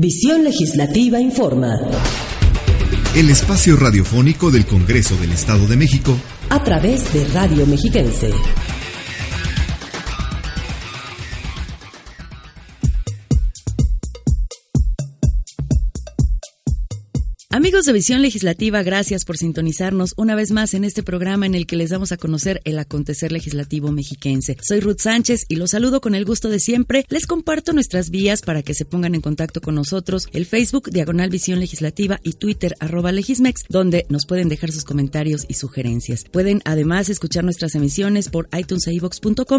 Visión Legislativa Informa. El espacio radiofónico del Congreso del Estado de México. A través de Radio Mexiquense. Amigos de Visión Legislativa, gracias por sintonizarnos una vez más en este programa en el que les damos a conocer el acontecer legislativo mexiquense. Soy Ruth Sánchez y los saludo con el gusto de siempre. Les comparto nuestras vías para que se pongan en contacto con nosotros, el Facebook Diagonal Visión Legislativa y Twitter arroba Legismex, donde nos pueden dejar sus comentarios y sugerencias. Pueden además escuchar nuestras emisiones por iTunes e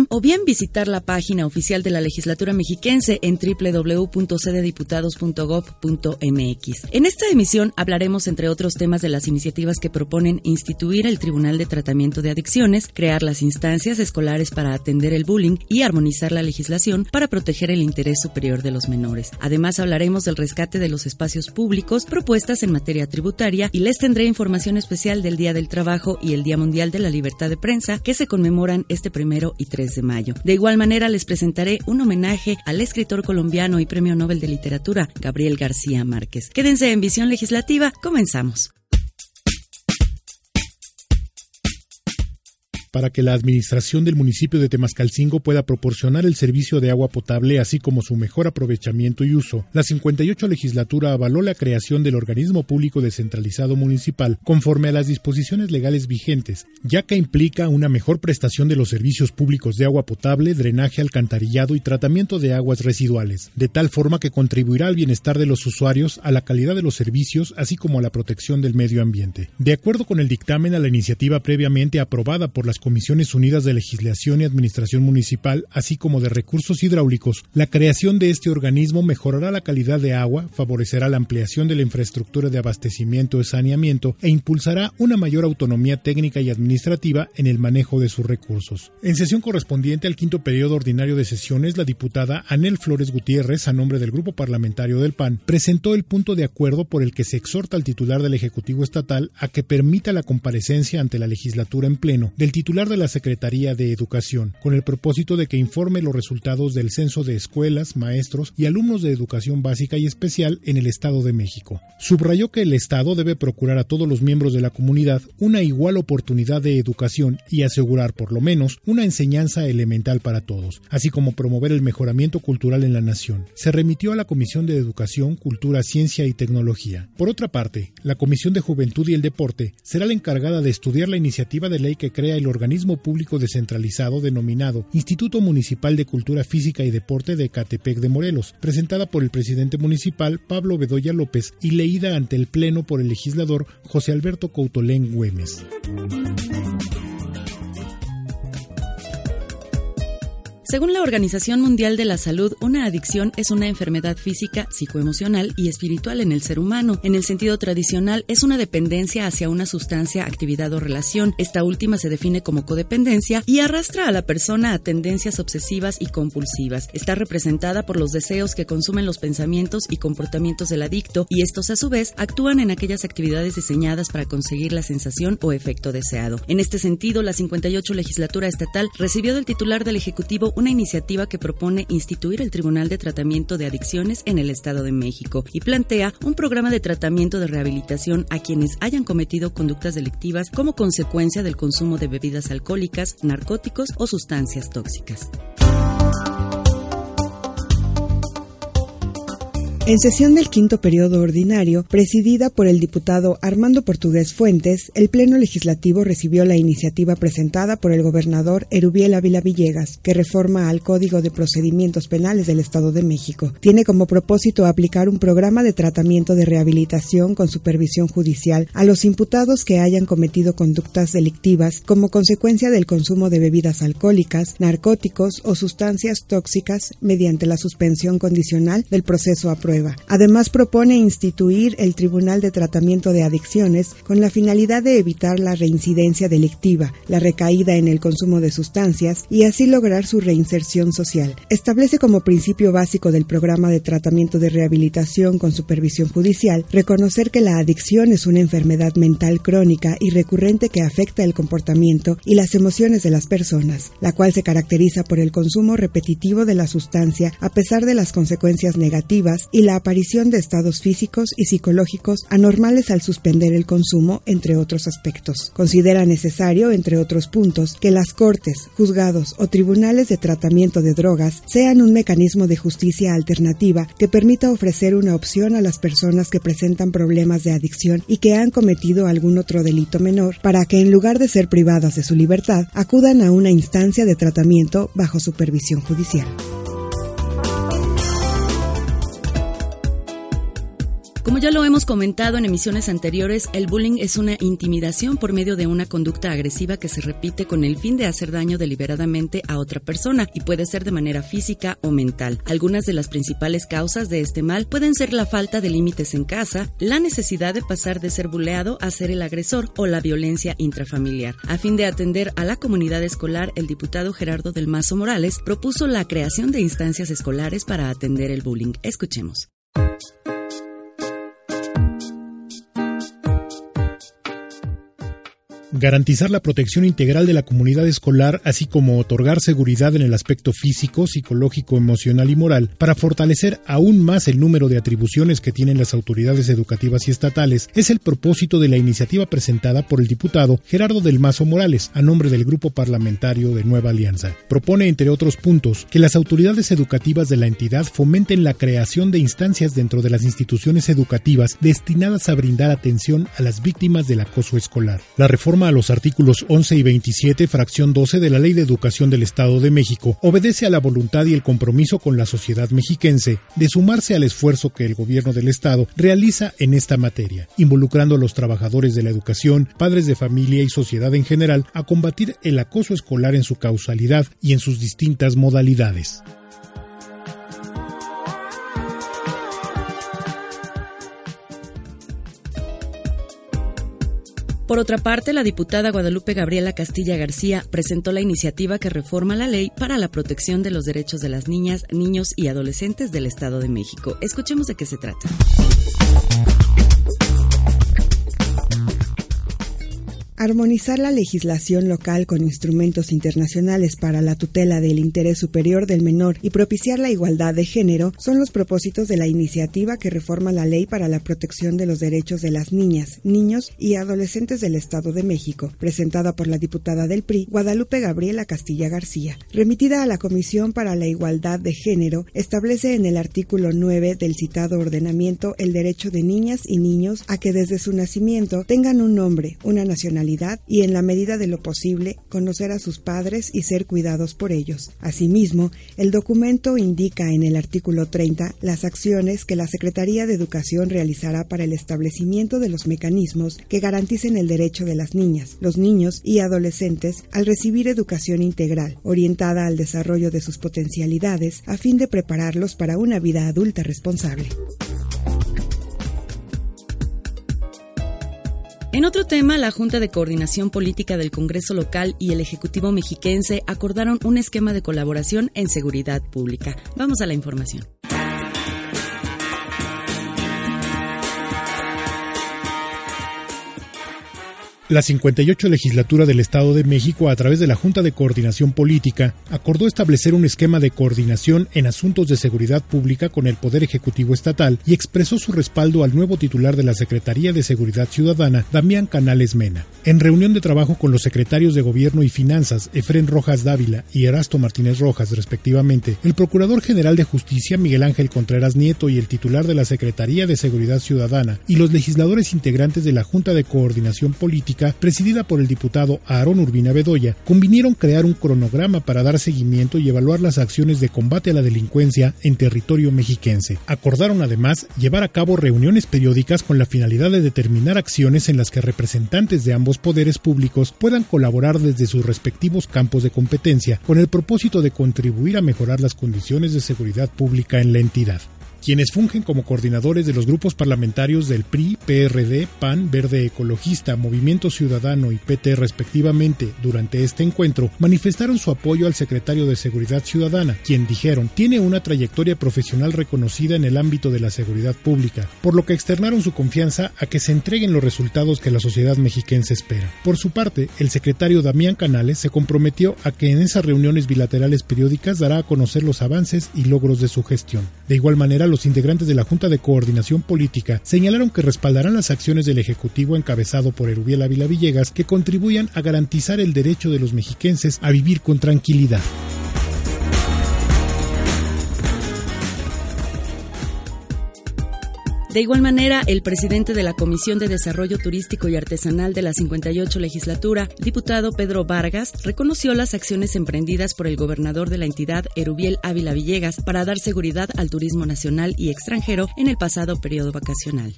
o bien visitar la página oficial de la legislatura mexiquense en www.cdediputados.gov.mx. En esta emisión hablaremos, entre otros temas, de las iniciativas que proponen instituir el Tribunal de Tratamiento de Adicciones, crear las instancias escolares para atender el bullying y armonizar la legislación para proteger el interés superior de los menores. Además, hablaremos del rescate de los espacios públicos, propuestas en materia tributaria y les tendré información especial del Día del Trabajo y el Día Mundial de la Libertad de Prensa que se conmemoran este primero y 3 de mayo. De igual manera, les presentaré un homenaje al escritor colombiano y Premio Nobel de Literatura, Gabriel García Márquez. Quédense en Visión Legislativa comenzamos. Para que la administración del municipio de Temascalcingo pueda proporcionar el servicio de agua potable así como su mejor aprovechamiento y uso. La 58 legislatura avaló la creación del organismo público descentralizado municipal conforme a las disposiciones legales vigentes, ya que implica una mejor prestación de los servicios públicos de agua potable, drenaje, alcantarillado y tratamiento de aguas residuales, de tal forma que contribuirá al bienestar de los usuarios, a la calidad de los servicios, así como a la protección del medio ambiente. De acuerdo con el dictamen a la iniciativa previamente aprobada por las Comisiones Unidas de Legislación y Administración Municipal, así como de Recursos Hidráulicos, la creación de este organismo mejorará la calidad de agua, favorecerá la ampliación de la infraestructura de abastecimiento y saneamiento e impulsará una mayor autonomía técnica y administrativa en el manejo de sus recursos. En sesión correspondiente al quinto periodo ordinario de sesiones, la diputada Anel Flores Gutiérrez, a nombre del Grupo Parlamentario del PAN, presentó el punto de acuerdo por el que se exhorta al titular del Ejecutivo Estatal a que permita la comparecencia ante la legislatura en pleno del titular de la Secretaría de Educación, con el propósito de que informe los resultados del censo de escuelas, maestros y alumnos de educación básica y especial en el Estado de México. Subrayó que el Estado debe procurar a todos los miembros de la comunidad una igual oportunidad de educación y asegurar por lo menos una enseñanza elemental para todos, así como promover el mejoramiento cultural en la nación. Se remitió a la Comisión de Educación, Cultura, Ciencia y Tecnología. Por otra parte, la Comisión de Juventud y el Deporte será la encargada de estudiar la iniciativa de ley que crea el organismo organismo público descentralizado denominado Instituto Municipal de Cultura Física y Deporte de Catepec de Morelos, presentada por el presidente municipal Pablo Bedoya López y leída ante el Pleno por el legislador José Alberto Coutolén Güemes. Según la Organización Mundial de la Salud, una adicción es una enfermedad física, psicoemocional y espiritual en el ser humano. En el sentido tradicional, es una dependencia hacia una sustancia, actividad o relación. Esta última se define como codependencia y arrastra a la persona a tendencias obsesivas y compulsivas. Está representada por los deseos que consumen los pensamientos y comportamientos del adicto y estos a su vez actúan en aquellas actividades diseñadas para conseguir la sensación o efecto deseado. En este sentido, la 58 legislatura estatal recibió del titular del Ejecutivo una iniciativa que propone instituir el Tribunal de Tratamiento de Adicciones en el Estado de México y plantea un programa de tratamiento de rehabilitación a quienes hayan cometido conductas delictivas como consecuencia del consumo de bebidas alcohólicas, narcóticos o sustancias tóxicas. En sesión del quinto periodo ordinario, presidida por el diputado Armando Portugués Fuentes, el Pleno Legislativo recibió la iniciativa presentada por el gobernador Erubiel Ávila Villegas, que reforma al Código de Procedimientos Penales del Estado de México. Tiene como propósito aplicar un programa de tratamiento de rehabilitación con supervisión judicial a los imputados que hayan cometido conductas delictivas como consecuencia del consumo de bebidas alcohólicas, narcóticos o sustancias tóxicas mediante la suspensión condicional del proceso a prueba Además, propone instituir el Tribunal de Tratamiento de Adicciones con la finalidad de evitar la reincidencia delictiva, la recaída en el consumo de sustancias y así lograr su reinserción social. Establece como principio básico del programa de tratamiento de rehabilitación con supervisión judicial reconocer que la adicción es una enfermedad mental crónica y recurrente que afecta el comportamiento y las emociones de las personas, la cual se caracteriza por el consumo repetitivo de la sustancia a pesar de las consecuencias negativas y la aparición de estados físicos y psicológicos anormales al suspender el consumo, entre otros aspectos. Considera necesario, entre otros puntos, que las cortes, juzgados o tribunales de tratamiento de drogas sean un mecanismo de justicia alternativa que permita ofrecer una opción a las personas que presentan problemas de adicción y que han cometido algún otro delito menor para que en lugar de ser privadas de su libertad acudan a una instancia de tratamiento bajo supervisión judicial. Como ya lo hemos comentado en emisiones anteriores, el bullying es una intimidación por medio de una conducta agresiva que se repite con el fin de hacer daño deliberadamente a otra persona y puede ser de manera física o mental. Algunas de las principales causas de este mal pueden ser la falta de límites en casa, la necesidad de pasar de ser buleado a ser el agresor o la violencia intrafamiliar. A fin de atender a la comunidad escolar, el diputado Gerardo del Mazo Morales propuso la creación de instancias escolares para atender el bullying. Escuchemos. Garantizar la protección integral de la comunidad escolar, así como otorgar seguridad en el aspecto físico, psicológico, emocional y moral, para fortalecer aún más el número de atribuciones que tienen las autoridades educativas y estatales, es el propósito de la iniciativa presentada por el diputado Gerardo del Mazo Morales, a nombre del Grupo Parlamentario de Nueva Alianza. Propone, entre otros puntos, que las autoridades educativas de la entidad fomenten la creación de instancias dentro de las instituciones educativas destinadas a brindar atención a las víctimas del acoso escolar. La reforma a los artículos 11 y 27, fracción 12 de la Ley de Educación del Estado de México, obedece a la voluntad y el compromiso con la sociedad mexiquense de sumarse al esfuerzo que el gobierno del Estado realiza en esta materia, involucrando a los trabajadores de la educación, padres de familia y sociedad en general a combatir el acoso escolar en su causalidad y en sus distintas modalidades. Por otra parte, la diputada Guadalupe Gabriela Castilla García presentó la iniciativa que reforma la ley para la protección de los derechos de las niñas, niños y adolescentes del Estado de México. Escuchemos de qué se trata. Armonizar la legislación local con instrumentos internacionales para la tutela del interés superior del menor y propiciar la igualdad de género son los propósitos de la iniciativa que reforma la ley para la protección de los derechos de las niñas, niños y adolescentes del Estado de México, presentada por la diputada del PRI, Guadalupe Gabriela Castilla García. Remitida a la Comisión para la Igualdad de Género, establece en el artículo 9 del citado ordenamiento el derecho de niñas y niños a que desde su nacimiento tengan un nombre, una nacionalidad, y en la medida de lo posible conocer a sus padres y ser cuidados por ellos. Asimismo, el documento indica en el artículo 30 las acciones que la Secretaría de Educación realizará para el establecimiento de los mecanismos que garanticen el derecho de las niñas, los niños y adolescentes al recibir educación integral, orientada al desarrollo de sus potencialidades a fin de prepararlos para una vida adulta responsable. En otro tema, la Junta de Coordinación Política del Congreso Local y el Ejecutivo Mexiquense acordaron un esquema de colaboración en seguridad pública. Vamos a la información. La 58 legislatura del Estado de México, a través de la Junta de Coordinación Política, acordó establecer un esquema de coordinación en asuntos de seguridad pública con el Poder Ejecutivo Estatal y expresó su respaldo al nuevo titular de la Secretaría de Seguridad Ciudadana, Damián Canales Mena. En reunión de trabajo con los secretarios de Gobierno y Finanzas, Efren Rojas Dávila y Erasto Martínez Rojas, respectivamente, el Procurador General de Justicia, Miguel Ángel Contreras Nieto, y el titular de la Secretaría de Seguridad Ciudadana, y los legisladores integrantes de la Junta de Coordinación Política presidida por el diputado Aarón Urbina Bedoya, convinieron crear un cronograma para dar seguimiento y evaluar las acciones de combate a la delincuencia en territorio mexiquense. Acordaron además llevar a cabo reuniones periódicas con la finalidad de determinar acciones en las que representantes de ambos poderes públicos puedan colaborar desde sus respectivos campos de competencia con el propósito de contribuir a mejorar las condiciones de seguridad pública en la entidad quienes fungen como coordinadores de los grupos parlamentarios del PRI, PRD, PAN, Verde Ecologista, Movimiento Ciudadano y PT respectivamente durante este encuentro, manifestaron su apoyo al secretario de Seguridad Ciudadana, quien dijeron tiene una trayectoria profesional reconocida en el ámbito de la seguridad pública, por lo que externaron su confianza a que se entreguen los resultados que la sociedad mexiquense espera. Por su parte, el secretario Damián Canales se comprometió a que en esas reuniones bilaterales periódicas dará a conocer los avances y logros de su gestión. De igual manera, los integrantes de la Junta de Coordinación Política señalaron que respaldarán las acciones del Ejecutivo encabezado por Erubiel Ávila Villegas que contribuyan a garantizar el derecho de los mexiquenses a vivir con tranquilidad. De igual manera, el presidente de la Comisión de Desarrollo Turístico y Artesanal de la 58 legislatura, diputado Pedro Vargas, reconoció las acciones emprendidas por el gobernador de la entidad, Erubiel Ávila Villegas, para dar seguridad al turismo nacional y extranjero en el pasado periodo vacacional.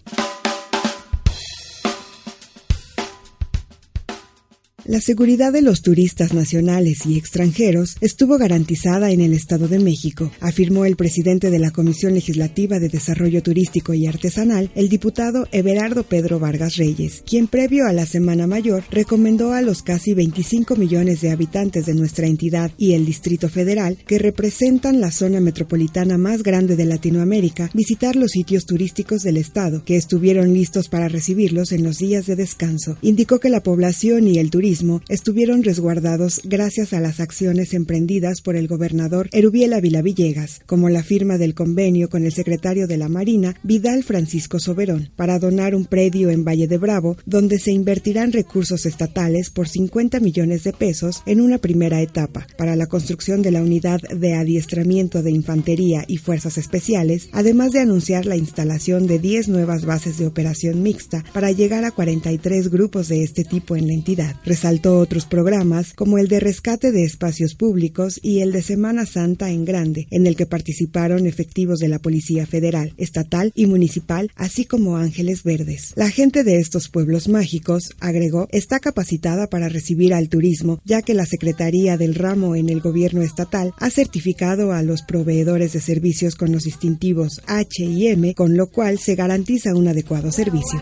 La seguridad de los turistas nacionales y extranjeros estuvo garantizada en el Estado de México, afirmó el presidente de la Comisión Legislativa de Desarrollo Turístico y Artesanal, el diputado Everardo Pedro Vargas Reyes, quien previo a la Semana Mayor recomendó a los casi 25 millones de habitantes de nuestra entidad y el Distrito Federal, que representan la zona metropolitana más grande de Latinoamérica, visitar los sitios turísticos del Estado, que estuvieron listos para recibirlos en los días de descanso. Indicó que la población y el turismo estuvieron resguardados gracias a las acciones emprendidas por el gobernador Erubiel Ávila Villegas, como la firma del convenio con el secretario de la Marina, Vidal Francisco Soberón, para donar un predio en Valle de Bravo, donde se invertirán recursos estatales por 50 millones de pesos en una primera etapa para la construcción de la unidad de adiestramiento de infantería y fuerzas especiales, además de anunciar la instalación de 10 nuevas bases de operación mixta para llegar a 43 grupos de este tipo en la entidad Resaltó otros programas como el de rescate de espacios públicos y el de Semana Santa en Grande, en el que participaron efectivos de la Policía Federal, Estatal y Municipal, así como Ángeles Verdes. La gente de estos pueblos mágicos, agregó, está capacitada para recibir al turismo, ya que la Secretaría del Ramo en el gobierno estatal ha certificado a los proveedores de servicios con los distintivos H y M, con lo cual se garantiza un adecuado servicio.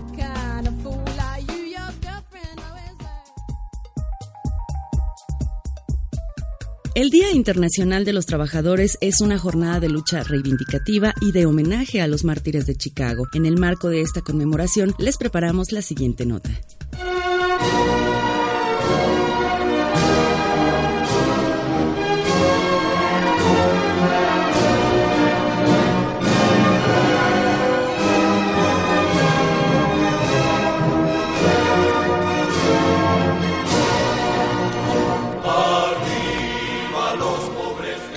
El Día Internacional de los Trabajadores es una jornada de lucha reivindicativa y de homenaje a los mártires de Chicago. En el marco de esta conmemoración les preparamos la siguiente nota.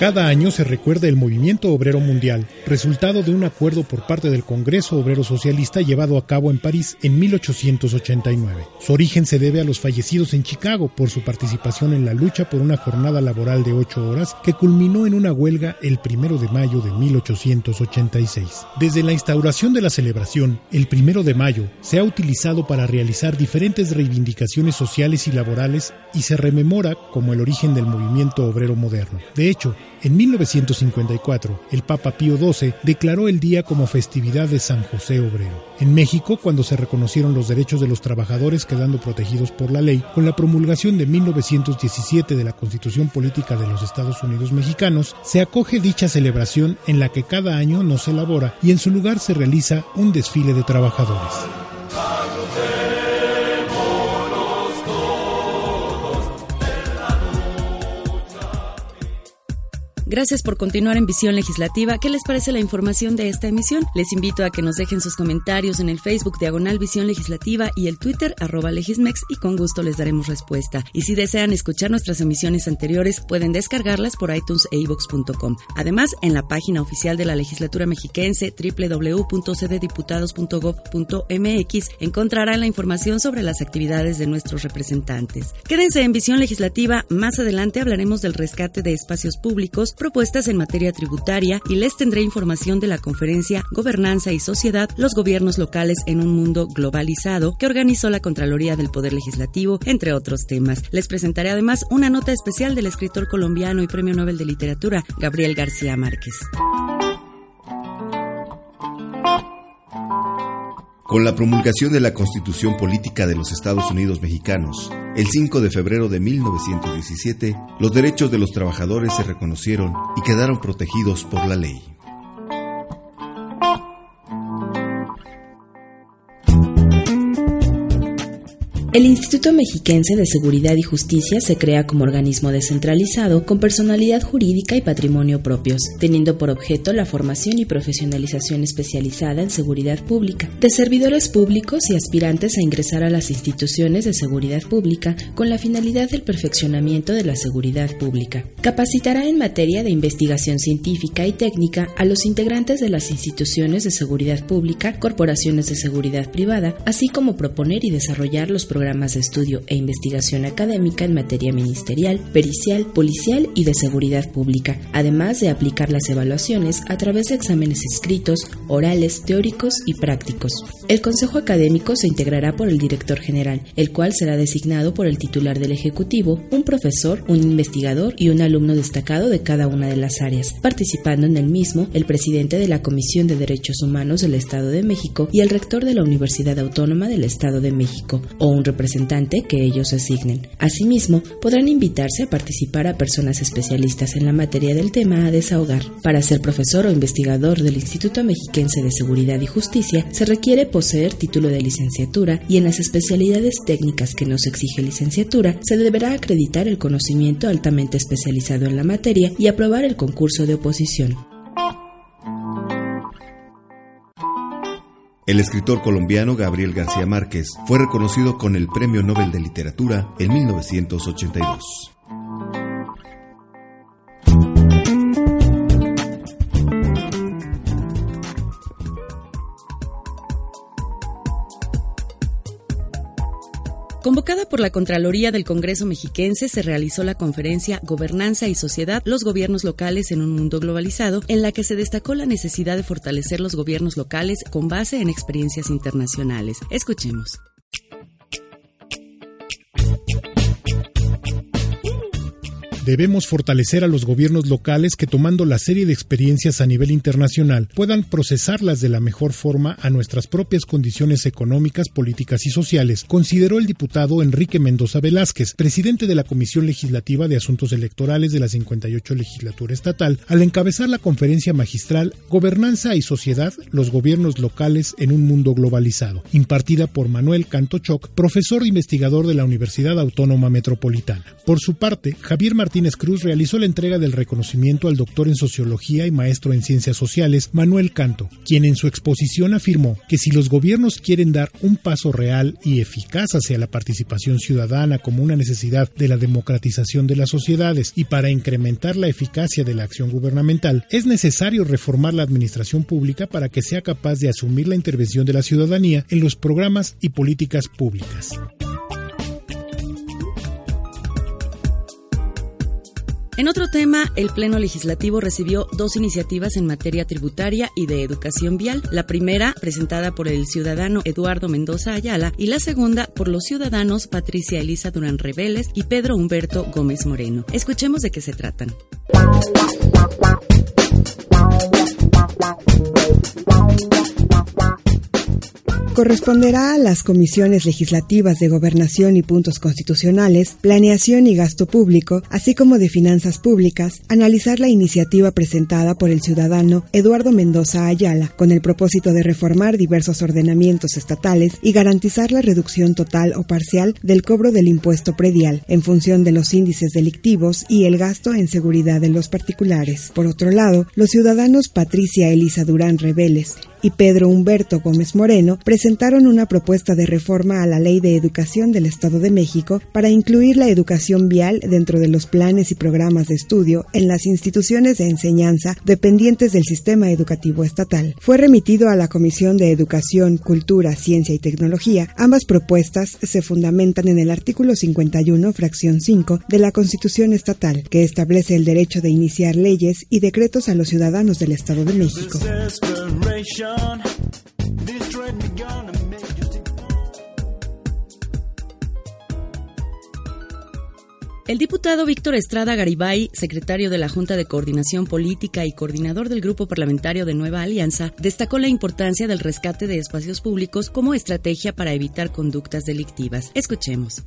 Cada año se recuerda el movimiento obrero mundial, resultado de un acuerdo por parte del Congreso Obrero Socialista llevado a cabo en París en 1889. Su origen se debe a los fallecidos en Chicago por su participación en la lucha por una jornada laboral de ocho horas que culminó en una huelga el primero de mayo de 1886. Desde la instauración de la celebración, el primero de mayo se ha utilizado para realizar diferentes reivindicaciones sociales y laborales y se rememora como el origen del movimiento obrero moderno. De hecho, en 1954, el Papa Pío XII declaró el día como festividad de San José Obrero. En México, cuando se reconocieron los derechos de los trabajadores quedando protegidos por la ley, con la promulgación de 1917 de la Constitución Política de los Estados Unidos Mexicanos, se acoge dicha celebración en la que cada año no se elabora y en su lugar se realiza un desfile de trabajadores. Gracias por continuar en Visión Legislativa. ¿Qué les parece la información de esta emisión? Les invito a que nos dejen sus comentarios en el Facebook Diagonal Visión Legislativa y el Twitter arroba Legismex y con gusto les daremos respuesta. Y si desean escuchar nuestras emisiones anteriores, pueden descargarlas por iTunes e iVoox.com. Además, en la página oficial de la legislatura mexiquense www.cddiputados.gov.mx encontrarán la información sobre las actividades de nuestros representantes. Quédense en Visión Legislativa. Más adelante hablaremos del rescate de espacios públicos propuestas en materia tributaria y les tendré información de la conferencia Gobernanza y Sociedad, los gobiernos locales en un mundo globalizado que organizó la Contraloría del Poder Legislativo, entre otros temas. Les presentaré además una nota especial del escritor colombiano y Premio Nobel de Literatura, Gabriel García Márquez. Con la promulgación de la Constitución Política de los Estados Unidos Mexicanos, el 5 de febrero de 1917, los derechos de los trabajadores se reconocieron y quedaron protegidos por la ley. El Instituto Mexiquense de Seguridad y Justicia se crea como organismo descentralizado con personalidad jurídica y patrimonio propios, teniendo por objeto la formación y profesionalización especializada en seguridad pública de servidores públicos y aspirantes a ingresar a las instituciones de seguridad pública con la finalidad del perfeccionamiento de la seguridad pública. Capacitará en materia de investigación científica y técnica a los integrantes de las instituciones de seguridad pública, corporaciones de seguridad privada, así como proponer y desarrollar los programas programas de estudio e investigación académica en materia ministerial, pericial, policial y de seguridad pública, además de aplicar las evaluaciones a través de exámenes escritos, orales, teóricos y prácticos. El Consejo Académico se integrará por el director general, el cual será designado por el titular del Ejecutivo, un profesor, un investigador y un alumno destacado de cada una de las áreas, participando en el mismo el presidente de la Comisión de Derechos Humanos del Estado de México y el rector de la Universidad Autónoma del Estado de México, o un representante que ellos asignen. Asimismo, podrán invitarse a participar a personas especialistas en la materia del tema a desahogar. Para ser profesor o investigador del Instituto Mexiquense de Seguridad y Justicia, se requiere poseer título de licenciatura y en las especialidades técnicas que nos exige licenciatura, se deberá acreditar el conocimiento altamente especializado en la materia y aprobar el concurso de oposición. El escritor colombiano Gabriel García Márquez fue reconocido con el Premio Nobel de Literatura en 1982. Convocada por la Contraloría del Congreso Mexiquense, se realizó la conferencia Gobernanza y Sociedad, los gobiernos locales en un mundo globalizado, en la que se destacó la necesidad de fortalecer los gobiernos locales con base en experiencias internacionales. Escuchemos. Debemos fortalecer a los gobiernos locales que tomando la serie de experiencias a nivel internacional puedan procesarlas de la mejor forma a nuestras propias condiciones económicas, políticas y sociales, consideró el diputado Enrique Mendoza Velázquez, presidente de la Comisión Legislativa de Asuntos Electorales de la 58 Legislatura Estatal, al encabezar la conferencia magistral Gobernanza y Sociedad, los gobiernos locales en un mundo globalizado, impartida por Manuel Cantochoc, profesor e investigador de la Universidad Autónoma Metropolitana. Por su parte, Javier Martínez Martínez Cruz realizó la entrega del reconocimiento al doctor en Sociología y maestro en Ciencias Sociales, Manuel Canto, quien en su exposición afirmó que si los gobiernos quieren dar un paso real y eficaz hacia la participación ciudadana como una necesidad de la democratización de las sociedades y para incrementar la eficacia de la acción gubernamental, es necesario reformar la administración pública para que sea capaz de asumir la intervención de la ciudadanía en los programas y políticas públicas. En otro tema, el Pleno Legislativo recibió dos iniciativas en materia tributaria y de educación vial. La primera, presentada por el ciudadano Eduardo Mendoza Ayala, y la segunda, por los ciudadanos Patricia Elisa Durán Reveles y Pedro Humberto Gómez Moreno. Escuchemos de qué se tratan. Corresponderá a las comisiones legislativas de Gobernación y Puntos Constitucionales, Planeación y Gasto Público, así como de Finanzas Públicas, analizar la iniciativa presentada por el ciudadano Eduardo Mendoza Ayala con el propósito de reformar diversos ordenamientos estatales y garantizar la reducción total o parcial del cobro del impuesto predial en función de los índices delictivos y el gasto en seguridad de los particulares. Por otro lado, los ciudadanos Patricia Elisa Durán Reveles y Pedro Humberto Gómez Moreno presentaron una propuesta de reforma a la Ley de Educación del Estado de México para incluir la educación vial dentro de los planes y programas de estudio en las instituciones de enseñanza dependientes del sistema educativo estatal. Fue remitido a la Comisión de Educación, Cultura, Ciencia y Tecnología. Ambas propuestas se fundamentan en el artículo 51, fracción 5 de la Constitución estatal, que establece el derecho de iniciar leyes y decretos a los ciudadanos del Estado de México. El diputado Víctor Estrada Garibay, secretario de la Junta de Coordinación Política y coordinador del Grupo Parlamentario de Nueva Alianza, destacó la importancia del rescate de espacios públicos como estrategia para evitar conductas delictivas. Escuchemos.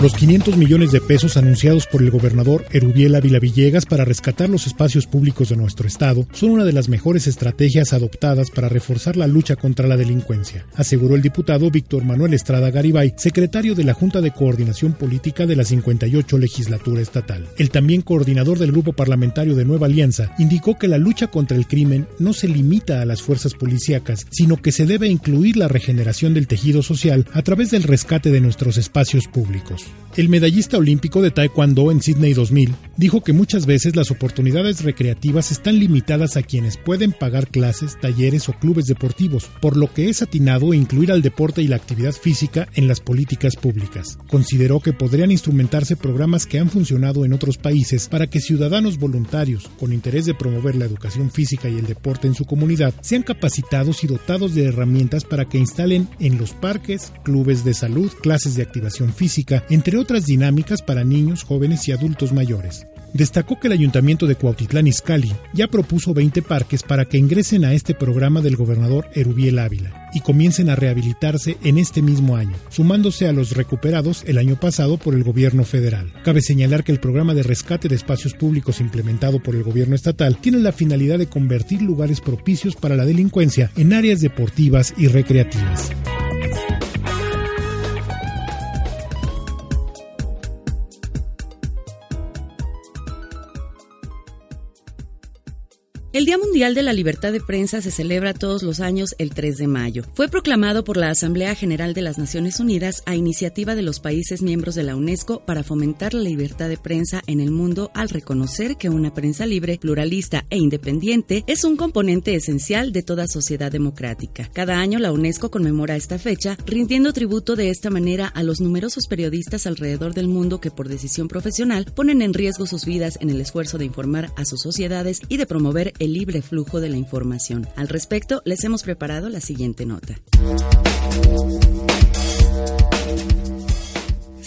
Los 500 millones de pesos anunciados por el gobernador Erubiel Ávila Villegas para rescatar los espacios públicos de nuestro estado son una de las mejores estrategias adoptadas para reforzar la lucha contra la delincuencia, aseguró el diputado Víctor Manuel Estrada Garibay, secretario de la Junta de Coordinación Política de la 58 legislatura estatal. El también coordinador del grupo parlamentario de Nueva Alianza indicó que la lucha contra el crimen no se limita a las fuerzas policíacas, sino que se debe incluir la regeneración del tejido social a través del rescate de nuestros espacios públicos. El medallista olímpico de Taekwondo en Sydney 2000 dijo que muchas veces las oportunidades recreativas están limitadas a quienes pueden pagar clases, talleres o clubes deportivos, por lo que es atinado incluir al deporte y la actividad física en las políticas públicas. Consideró que podrían instrumentarse programas que han funcionado en otros países para que ciudadanos voluntarios, con interés de promover la educación física y el deporte en su comunidad, sean capacitados y dotados de herramientas para que instalen en los parques, clubes de salud, clases de activación física, entre otras dinámicas para niños, jóvenes y adultos mayores. Destacó que el ayuntamiento de Cuautitlán Izcalli ya propuso 20 parques para que ingresen a este programa del gobernador Erubiel Ávila y comiencen a rehabilitarse en este mismo año, sumándose a los recuperados el año pasado por el gobierno federal. Cabe señalar que el programa de rescate de espacios públicos implementado por el gobierno estatal tiene la finalidad de convertir lugares propicios para la delincuencia en áreas deportivas y recreativas. El Día Mundial de la Libertad de Prensa se celebra todos los años el 3 de mayo. Fue proclamado por la Asamblea General de las Naciones Unidas a iniciativa de los países miembros de la UNESCO para fomentar la libertad de prensa en el mundo al reconocer que una prensa libre, pluralista e independiente es un componente esencial de toda sociedad democrática. Cada año la UNESCO conmemora esta fecha, rindiendo tributo de esta manera a los numerosos periodistas alrededor del mundo que por decisión profesional ponen en riesgo sus vidas en el esfuerzo de informar a sus sociedades y de promover el libre flujo de la información. Al respecto, les hemos preparado la siguiente nota.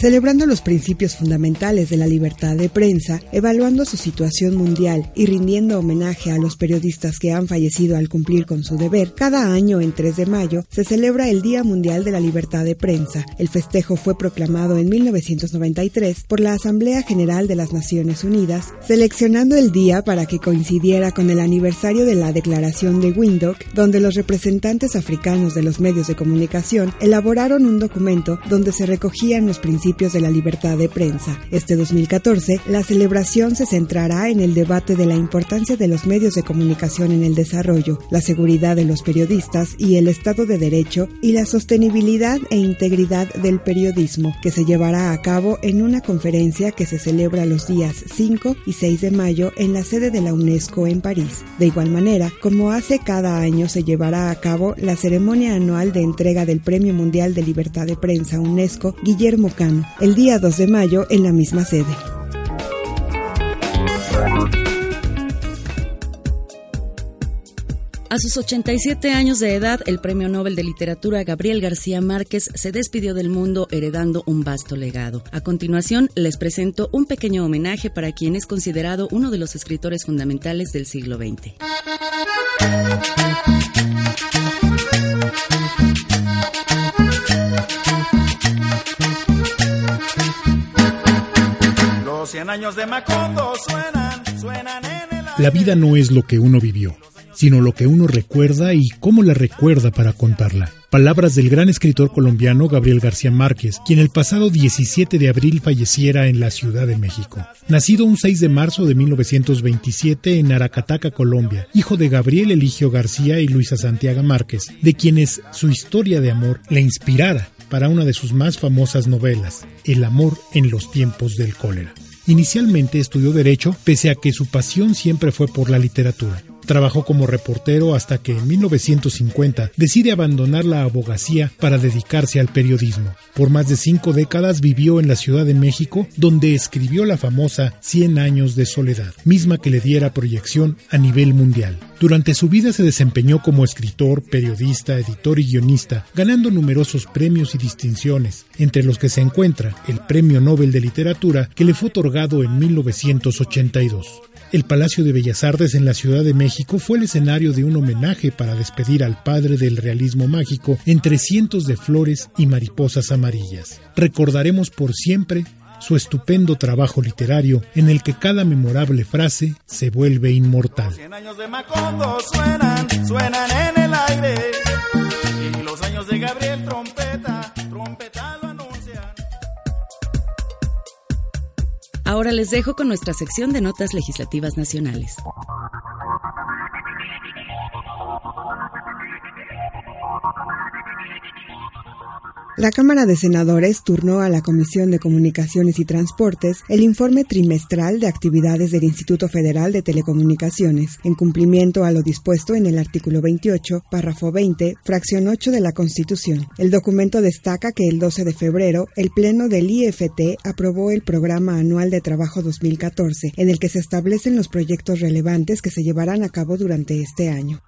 Celebrando los principios fundamentales de la libertad de prensa, evaluando su situación mundial y rindiendo homenaje a los periodistas que han fallecido al cumplir con su deber, cada año en 3 de mayo se celebra el Día Mundial de la Libertad de Prensa. El festejo fue proclamado en 1993 por la Asamblea General de las Naciones Unidas, seleccionando el día para que coincidiera con el aniversario de la Declaración de Windhoek, donde los representantes africanos de los medios de comunicación elaboraron un documento donde se recogían los principios de la libertad de prensa. Este 2014, la celebración se centrará en el debate de la importancia de los medios de comunicación en el desarrollo, la seguridad de los periodistas y el Estado de Derecho y la sostenibilidad e integridad del periodismo, que se llevará a cabo en una conferencia que se celebra los días 5 y 6 de mayo en la sede de la UNESCO en París. De igual manera, como hace cada año, se llevará a cabo la ceremonia anual de entrega del Premio Mundial de Libertad de Prensa UNESCO Guillermo Cano el día 2 de mayo en la misma sede. A sus 87 años de edad, el Premio Nobel de Literatura Gabriel García Márquez se despidió del mundo heredando un vasto legado. A continuación, les presento un pequeño homenaje para quien es considerado uno de los escritores fundamentales del siglo XX. Años de Macondo suenan, suenan en el... La vida no es lo que uno vivió, sino lo que uno recuerda y cómo la recuerda para contarla. Palabras del gran escritor colombiano Gabriel García Márquez, quien el pasado 17 de abril falleciera en la Ciudad de México. Nacido un 6 de marzo de 1927 en Aracataca, Colombia, hijo de Gabriel Eligio García y Luisa Santiago Márquez, de quienes su historia de amor le inspirara para una de sus más famosas novelas, El amor en los tiempos del cólera. Inicialmente estudió Derecho, pese a que su pasión siempre fue por la literatura. Trabajó como reportero hasta que en 1950 decide abandonar la abogacía para dedicarse al periodismo. Por más de cinco décadas vivió en la Ciudad de México, donde escribió la famosa Cien años de soledad, misma que le diera proyección a nivel mundial. Durante su vida se desempeñó como escritor, periodista, editor y guionista, ganando numerosos premios y distinciones, entre los que se encuentra el Premio Nobel de Literatura que le fue otorgado en 1982. El Palacio de Bellas Artes en la Ciudad de México fue el escenario de un homenaje para despedir al padre del realismo mágico entre cientos de flores y mariposas amarillas. Recordaremos por siempre su estupendo trabajo literario en el que cada memorable frase se vuelve inmortal. Suenan, suenan en el aire. Y los años de Gabriel trompeta Ahora les dejo con nuestra sección de notas legislativas nacionales. La Cámara de Senadores turnó a la Comisión de Comunicaciones y Transportes el informe trimestral de actividades del Instituto Federal de Telecomunicaciones, en cumplimiento a lo dispuesto en el artículo 28, párrafo 20, fracción 8 de la Constitución. El documento destaca que el 12 de febrero el Pleno del IFT aprobó el Programa Anual de Trabajo 2014, en el que se establecen los proyectos relevantes que se llevarán a cabo durante este año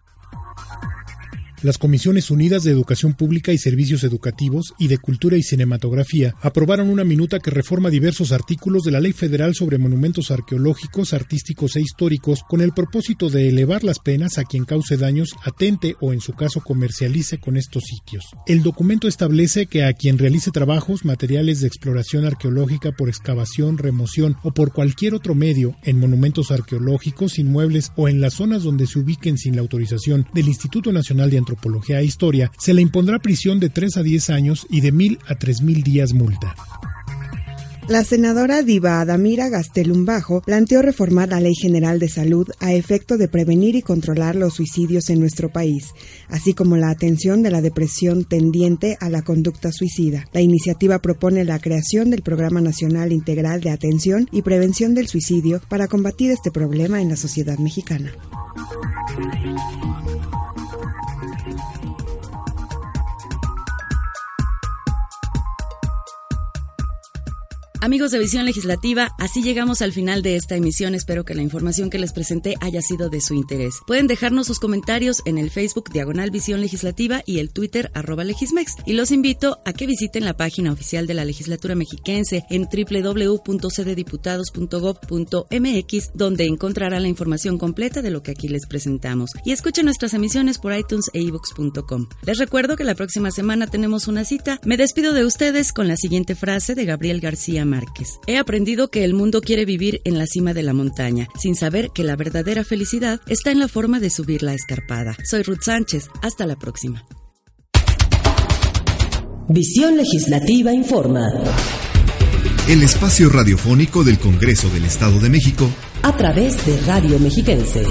las Comisiones Unidas de Educación Pública y Servicios Educativos y de Cultura y Cinematografía aprobaron una minuta que reforma diversos artículos de la Ley Federal sobre Monumentos Arqueológicos, Artísticos e Históricos con el propósito de elevar las penas a quien cause daños, atente o en su caso comercialice con estos sitios. El documento establece que a quien realice trabajos, materiales de exploración arqueológica por excavación, remoción o por cualquier otro medio en monumentos arqueológicos, inmuebles o en las zonas donde se ubiquen sin la autorización del Instituto Nacional de Antropología E Historia, se le impondrá prisión de 3 a 10 años y de 1.000 a 3.000 días multa. La senadora Diva Adamira Gastelumbajo planteó reformar la Ley General de Salud a efecto de prevenir y controlar los suicidios en nuestro país, así como la atención de la depresión tendiente a la conducta suicida. La iniciativa propone la creación del Programa Nacional Integral de Atención y Prevención del Suicidio para combatir este problema en la sociedad mexicana. Amigos de Visión Legislativa, así llegamos al final de esta emisión. Espero que la información que les presenté haya sido de su interés. Pueden dejarnos sus comentarios en el Facebook Diagonal Visión Legislativa y el Twitter arroba Legismex. Y los invito a que visiten la página oficial de la legislatura mexiquense en www.cdediputados.gov.mx, donde encontrarán la información completa de lo que aquí les presentamos. Y escuchen nuestras emisiones por iTunes e iVoox.com. Les recuerdo que la próxima semana tenemos una cita. Me despido de ustedes con la siguiente frase de Gabriel García He aprendido que el mundo quiere vivir en la cima de la montaña, sin saber que la verdadera felicidad está en la forma de subir la escarpada. Soy Ruth Sánchez. Hasta la próxima. Visión Legislativa Informa. El espacio radiofónico del Congreso del Estado de México. A través de Radio Mexiquense.